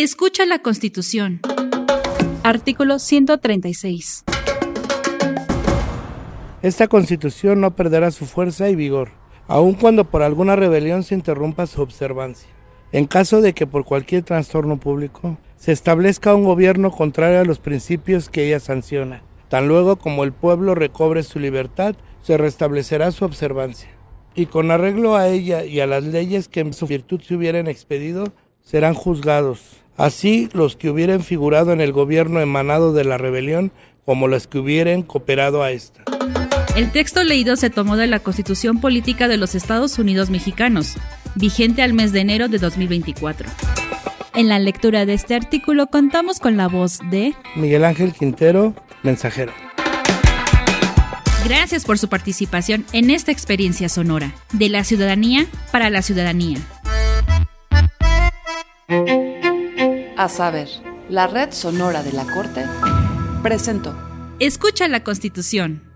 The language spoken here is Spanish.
Escucha la Constitución. Artículo 136. Esta Constitución no perderá su fuerza y vigor, aun cuando por alguna rebelión se interrumpa su observancia. En caso de que por cualquier trastorno público se establezca un gobierno contrario a los principios que ella sanciona, tan luego como el pueblo recobre su libertad, se restablecerá su observancia. Y con arreglo a ella y a las leyes que en su virtud se hubieran expedido, serán juzgados. Así los que hubieran figurado en el gobierno emanado de la rebelión, como los que hubieran cooperado a esta. El texto leído se tomó de la Constitución Política de los Estados Unidos Mexicanos, vigente al mes de enero de 2024. En la lectura de este artículo contamos con la voz de Miguel Ángel Quintero, mensajero. Gracias por su participación en esta experiencia sonora, de la ciudadanía para la ciudadanía. A saber, la red sonora de la Corte presentó. Escucha la Constitución.